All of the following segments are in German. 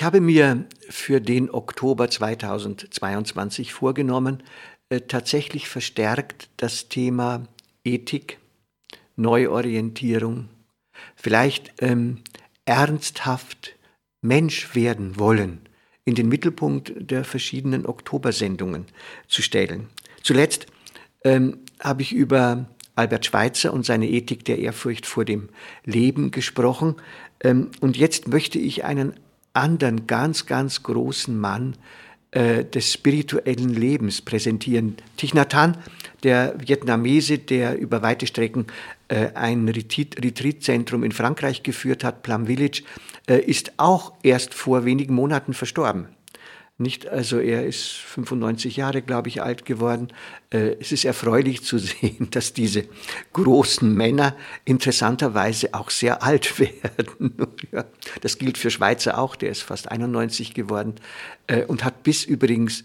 Ich habe mir für den Oktober 2022 vorgenommen, äh, tatsächlich verstärkt das Thema Ethik, Neuorientierung, vielleicht ähm, ernsthaft Mensch werden wollen in den Mittelpunkt der verschiedenen Oktobersendungen zu stellen. Zuletzt ähm, habe ich über Albert Schweitzer und seine Ethik der Ehrfurcht vor dem Leben gesprochen. Ähm, und jetzt möchte ich einen anderen ganz, ganz großen Mann äh, des spirituellen Lebens präsentieren. Thich Nhat Hanh, der Vietnamese, der über weite Strecken äh, ein Retreatzentrum in Frankreich geführt hat, Plum Village, äh, ist auch erst vor wenigen Monaten verstorben. Nicht, also er ist 95 Jahre, glaube ich, alt geworden. Äh, es ist erfreulich zu sehen, dass diese großen Männer interessanterweise auch sehr alt werden. Das gilt für Schweizer auch, der ist fast 91 geworden äh, und hat bis übrigens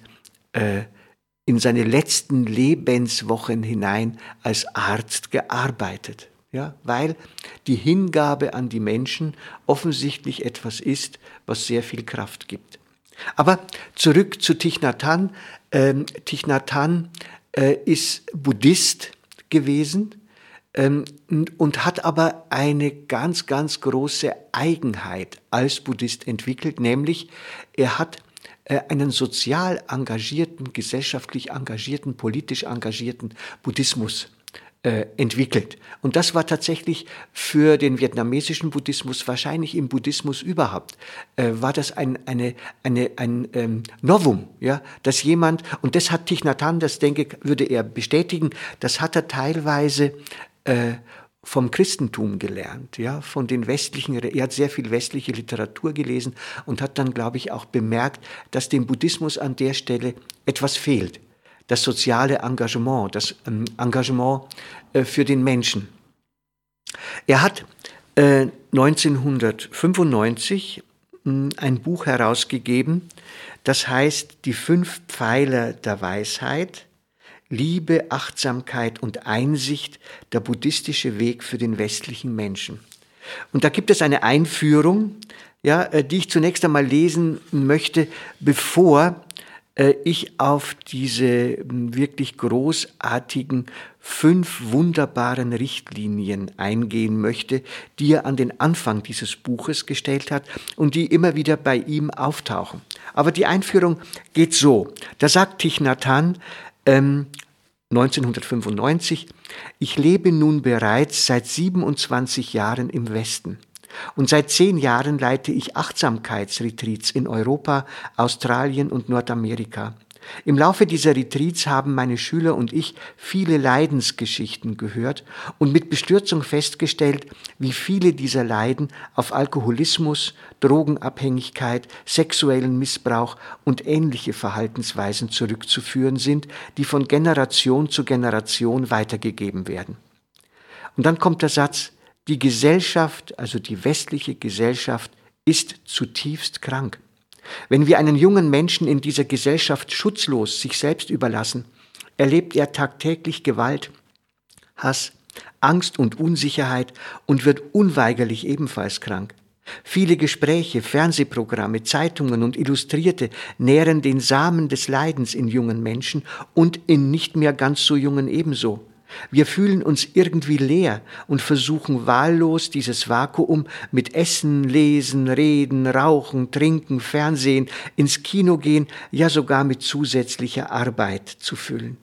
äh, in seine letzten Lebenswochen hinein als Arzt gearbeitet. Ja, weil die Hingabe an die Menschen offensichtlich etwas ist, was sehr viel Kraft gibt. Aber zurück zu Thich Nhat Hanh. Ähm, Thich Nhat Hanh äh, ist Buddhist gewesen ähm, und hat aber eine ganz, ganz große Eigenheit als Buddhist entwickelt, nämlich er hat äh, einen sozial engagierten, gesellschaftlich engagierten, politisch engagierten Buddhismus entwickelt. Und das war tatsächlich für den vietnamesischen Buddhismus, wahrscheinlich im Buddhismus überhaupt, äh, war das ein, eine, eine, ein ähm, Novum, ja, dass jemand, und das hat Thich Nhat Hanh, das denke würde er bestätigen, das hat er teilweise äh, vom Christentum gelernt, ja, von den westlichen, er hat sehr viel westliche Literatur gelesen und hat dann, glaube ich, auch bemerkt, dass dem Buddhismus an der Stelle etwas fehlt das soziale Engagement, das ähm, Engagement äh, für den Menschen. Er hat 1995 äh, hm, ein Buch herausgegeben, das heißt Die fünf Pfeiler der Weisheit, Liebe, Achtsamkeit und Einsicht, der buddhistische Weg für den westlichen Menschen. Und da gibt es eine Einführung, ja, äh, die ich zunächst einmal lesen möchte, bevor ich auf diese wirklich großartigen fünf wunderbaren Richtlinien eingehen möchte, die er an den Anfang dieses Buches gestellt hat und die immer wieder bei ihm auftauchen. Aber die Einführung geht so. Da sagt Thich Nhat Hanh, ähm, 1995, ich lebe nun bereits seit 27 Jahren im Westen. Und seit zehn Jahren leite ich Achtsamkeitsretreats in Europa, Australien und Nordamerika. Im Laufe dieser Retreats haben meine Schüler und ich viele Leidensgeschichten gehört und mit Bestürzung festgestellt, wie viele dieser Leiden auf Alkoholismus, Drogenabhängigkeit, sexuellen Missbrauch und ähnliche Verhaltensweisen zurückzuführen sind, die von Generation zu Generation weitergegeben werden. Und dann kommt der Satz, die Gesellschaft, also die westliche Gesellschaft, ist zutiefst krank. Wenn wir einen jungen Menschen in dieser Gesellschaft schutzlos sich selbst überlassen, erlebt er tagtäglich Gewalt, Hass, Angst und Unsicherheit und wird unweigerlich ebenfalls krank. Viele Gespräche, Fernsehprogramme, Zeitungen und Illustrierte nähren den Samen des Leidens in jungen Menschen und in nicht mehr ganz so jungen ebenso. Wir fühlen uns irgendwie leer und versuchen wahllos dieses Vakuum mit Essen, Lesen, Reden, Rauchen, Trinken, Fernsehen, ins Kino gehen, ja sogar mit zusätzlicher Arbeit zu füllen.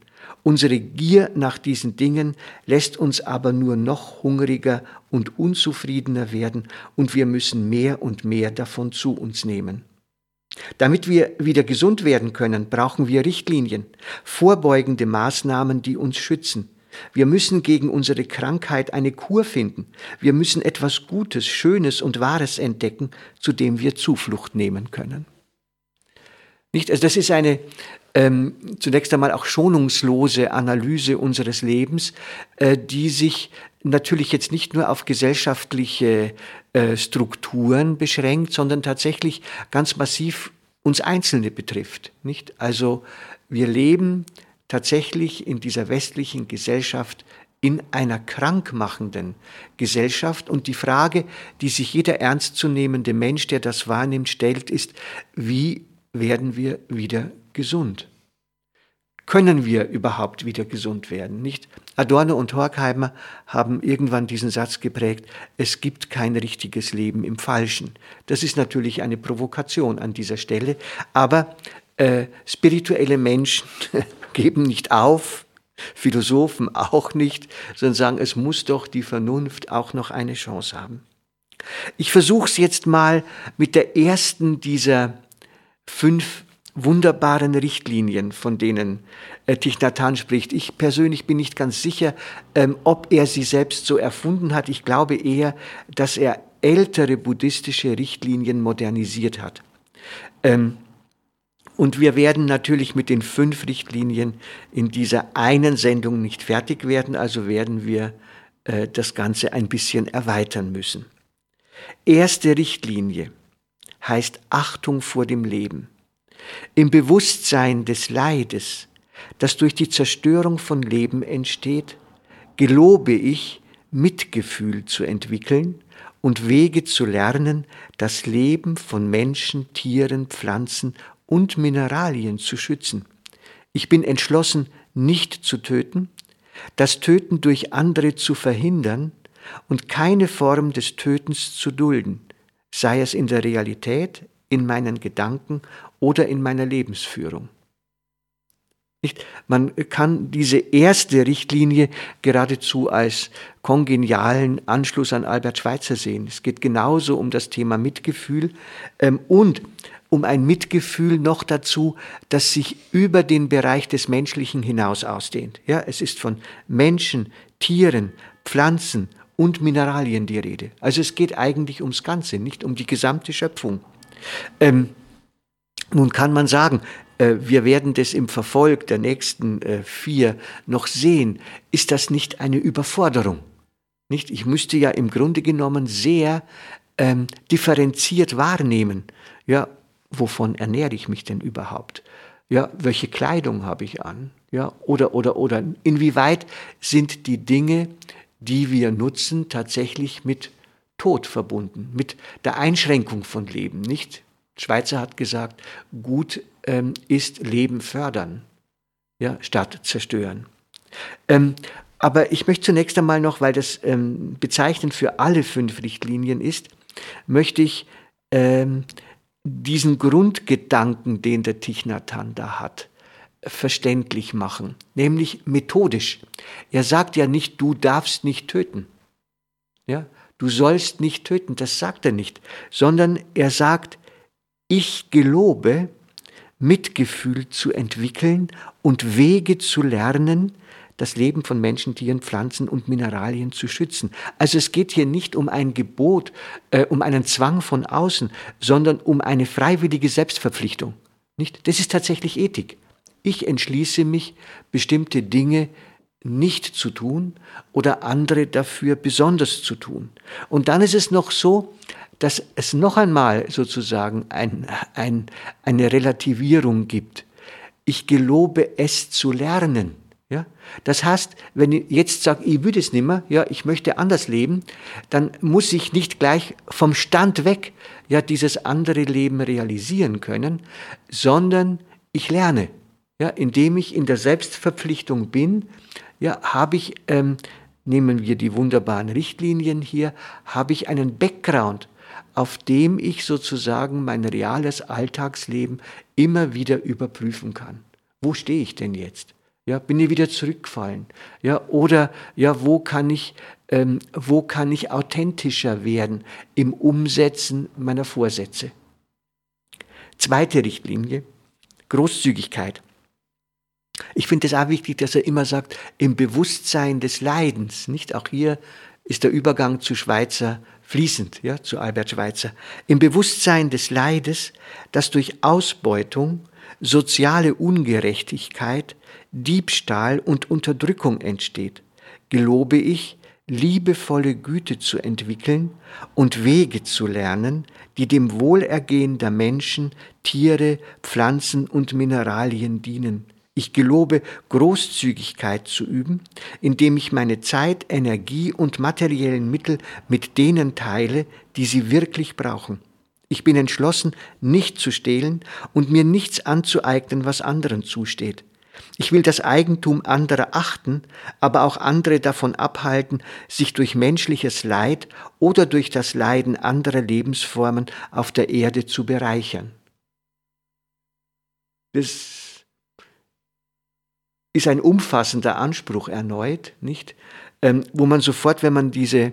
Unsere Gier nach diesen Dingen lässt uns aber nur noch hungriger und unzufriedener werden und wir müssen mehr und mehr davon zu uns nehmen. Damit wir wieder gesund werden können, brauchen wir Richtlinien, vorbeugende Maßnahmen, die uns schützen. Wir müssen gegen unsere Krankheit eine Kur finden. Wir müssen etwas Gutes, Schönes und Wahres entdecken, zu dem wir Zuflucht nehmen können. Nicht? Also das ist eine ähm, zunächst einmal auch schonungslose Analyse unseres Lebens, äh, die sich natürlich jetzt nicht nur auf gesellschaftliche äh, Strukturen beschränkt, sondern tatsächlich ganz massiv uns Einzelne betrifft. Nicht? Also wir leben tatsächlich in dieser westlichen Gesellschaft in einer krankmachenden Gesellschaft. Und die Frage, die sich jeder ernstzunehmende Mensch, der das wahrnimmt, stellt, ist, wie werden wir wieder gesund? Können wir überhaupt wieder gesund werden? Nicht? Adorno und Horkheimer haben irgendwann diesen Satz geprägt, es gibt kein richtiges Leben im Falschen. Das ist natürlich eine Provokation an dieser Stelle, aber äh, spirituelle Menschen geben nicht auf, Philosophen auch nicht, sondern sagen, es muss doch die Vernunft auch noch eine Chance haben. Ich versuche es jetzt mal mit der ersten dieser fünf wunderbaren Richtlinien, von denen äh, Thich spricht. Ich persönlich bin nicht ganz sicher, ähm, ob er sie selbst so erfunden hat. Ich glaube eher, dass er ältere buddhistische Richtlinien modernisiert hat. Ähm, und wir werden natürlich mit den fünf Richtlinien in dieser einen Sendung nicht fertig werden, also werden wir äh, das Ganze ein bisschen erweitern müssen. Erste Richtlinie heißt Achtung vor dem Leben. Im Bewusstsein des Leides, das durch die Zerstörung von Leben entsteht, gelobe ich, Mitgefühl zu entwickeln und Wege zu lernen, das Leben von Menschen, Tieren, Pflanzen und Mineralien zu schützen. Ich bin entschlossen, nicht zu töten, das Töten durch andere zu verhindern und keine Form des Tötens zu dulden, sei es in der Realität, in meinen Gedanken oder in meiner Lebensführung. Nicht? Man kann diese erste Richtlinie geradezu als kongenialen Anschluss an Albert Schweitzer sehen. Es geht genauso um das Thema Mitgefühl ähm, und um ein Mitgefühl noch dazu, das sich über den Bereich des Menschlichen hinaus ausdehnt. Ja, es ist von Menschen, Tieren, Pflanzen und Mineralien die Rede. Also es geht eigentlich ums Ganze, nicht um die gesamte Schöpfung. Ähm, nun kann man sagen, äh, wir werden das im Verfolg der nächsten äh, vier noch sehen. Ist das nicht eine Überforderung? Nicht? Ich müsste ja im Grunde genommen sehr ähm, differenziert wahrnehmen. Ja, wovon ernähre ich mich denn überhaupt? Ja, welche Kleidung habe ich an? Ja, oder, oder, oder, inwieweit sind die Dinge, die wir nutzen, tatsächlich mit Tod verbunden, mit der Einschränkung von Leben, nicht? Schweizer hat gesagt, gut ähm, ist Leben fördern, ja, statt zerstören. Ähm, aber ich möchte zunächst einmal noch, weil das ähm, bezeichnend für alle fünf Richtlinien ist, möchte ich ähm, diesen Grundgedanken, den der Tichnatan da hat, verständlich machen, nämlich methodisch. Er sagt ja nicht, du darfst nicht töten. Ja, du sollst nicht töten, das sagt er nicht, sondern er sagt, ich gelobe, Mitgefühl zu entwickeln und Wege zu lernen, das Leben von Menschen, Tieren, Pflanzen und Mineralien zu schützen. Also es geht hier nicht um ein Gebot, äh, um einen Zwang von außen, sondern um eine freiwillige Selbstverpflichtung. Nicht? Das ist tatsächlich Ethik. Ich entschließe mich, bestimmte Dinge nicht zu tun oder andere dafür besonders zu tun. Und dann ist es noch so, dass es noch einmal sozusagen ein, ein, eine Relativierung gibt. Ich gelobe es zu lernen. Ja? Das heißt, wenn ich jetzt sage, ich würde es nicht mehr, ja, ich möchte anders leben, dann muss ich nicht gleich vom Stand weg ja, dieses andere Leben realisieren können, sondern ich lerne. Ja, indem ich in der Selbstverpflichtung bin, ja, habe ich, ähm, nehmen wir die wunderbaren Richtlinien hier, habe ich einen Background, auf dem ich sozusagen mein reales Alltagsleben immer wieder überprüfen kann. Wo stehe ich denn jetzt? Ja, bin ich wieder zurückgefallen? Ja, oder ja, wo kann ich, ähm, wo kann ich authentischer werden im Umsetzen meiner Vorsätze? Zweite Richtlinie, Großzügigkeit. Ich finde es auch wichtig, dass er immer sagt, im Bewusstsein des Leidens, nicht? Auch hier ist der Übergang zu Schweizer fließend, ja, zu Albert Schweitzer. Im Bewusstsein des Leides, das durch Ausbeutung, soziale Ungerechtigkeit, Diebstahl und Unterdrückung entsteht, gelobe ich, liebevolle Güte zu entwickeln und Wege zu lernen, die dem Wohlergehen der Menschen, Tiere, Pflanzen und Mineralien dienen. Ich gelobe, Großzügigkeit zu üben, indem ich meine Zeit, Energie und materiellen Mittel mit denen teile, die sie wirklich brauchen. Ich bin entschlossen, nicht zu stehlen und mir nichts anzueignen, was anderen zusteht. Ich will das Eigentum anderer achten, aber auch andere davon abhalten, sich durch menschliches Leid oder durch das Leiden anderer Lebensformen auf der Erde zu bereichern. Das ist ein umfassender Anspruch erneut, nicht? Ähm, wo man sofort, wenn man diese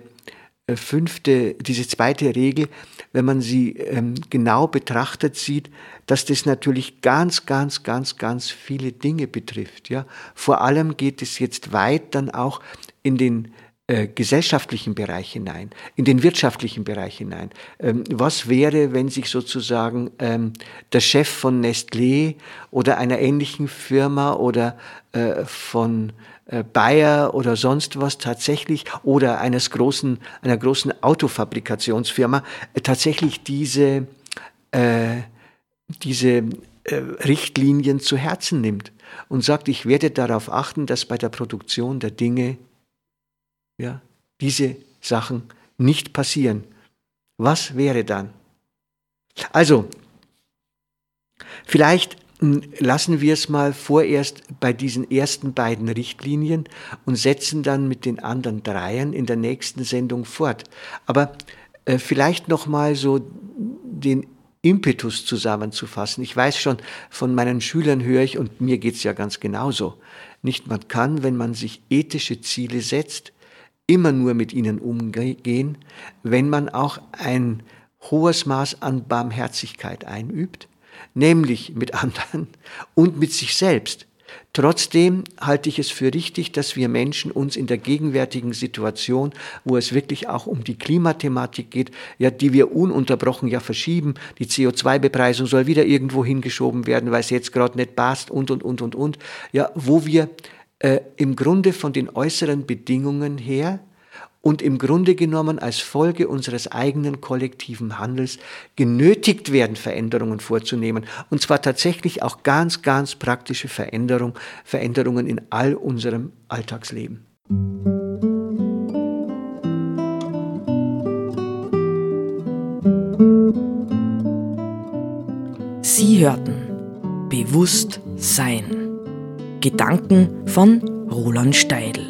fünfte, diese zweite Regel, wenn man sie ähm, genau betrachtet, sieht, dass das natürlich ganz, ganz, ganz, ganz viele Dinge betrifft. Ja, vor allem geht es jetzt weit dann auch in den äh, gesellschaftlichen Bereich hinein, in den wirtschaftlichen Bereich hinein. Ähm, was wäre, wenn sich sozusagen ähm, der Chef von Nestlé oder einer ähnlichen Firma oder äh, von äh, Bayer oder sonst was tatsächlich oder eines großen, einer großen Autofabrikationsfirma äh, tatsächlich diese, äh, diese äh, Richtlinien zu Herzen nimmt und sagt, ich werde darauf achten, dass bei der Produktion der Dinge ja, diese Sachen nicht passieren. Was wäre dann? Also, vielleicht lassen wir es mal vorerst bei diesen ersten beiden Richtlinien und setzen dann mit den anderen dreien in der nächsten Sendung fort. Aber äh, vielleicht noch mal so den Impetus zusammenzufassen. Ich weiß schon, von meinen Schülern höre ich, und mir geht's ja ganz genauso, nicht man kann, wenn man sich ethische Ziele setzt, immer nur mit ihnen umgehen, wenn man auch ein hohes Maß an Barmherzigkeit einübt, nämlich mit anderen und mit sich selbst. Trotzdem halte ich es für richtig, dass wir Menschen uns in der gegenwärtigen Situation, wo es wirklich auch um die Klimathematik geht, ja, die wir ununterbrochen ja verschieben, die CO2-Bepreisung soll wieder irgendwo hingeschoben werden, weil es jetzt gerade nicht passt und, und, und, und, und, ja, wo wir äh, im Grunde von den äußeren Bedingungen her und im Grunde genommen als Folge unseres eigenen kollektiven Handels genötigt werden, Veränderungen vorzunehmen. Und zwar tatsächlich auch ganz, ganz praktische Veränderungen, Veränderungen in all unserem Alltagsleben. Sie hörten Bewusst Sein. Gedanken von Roland Steidl.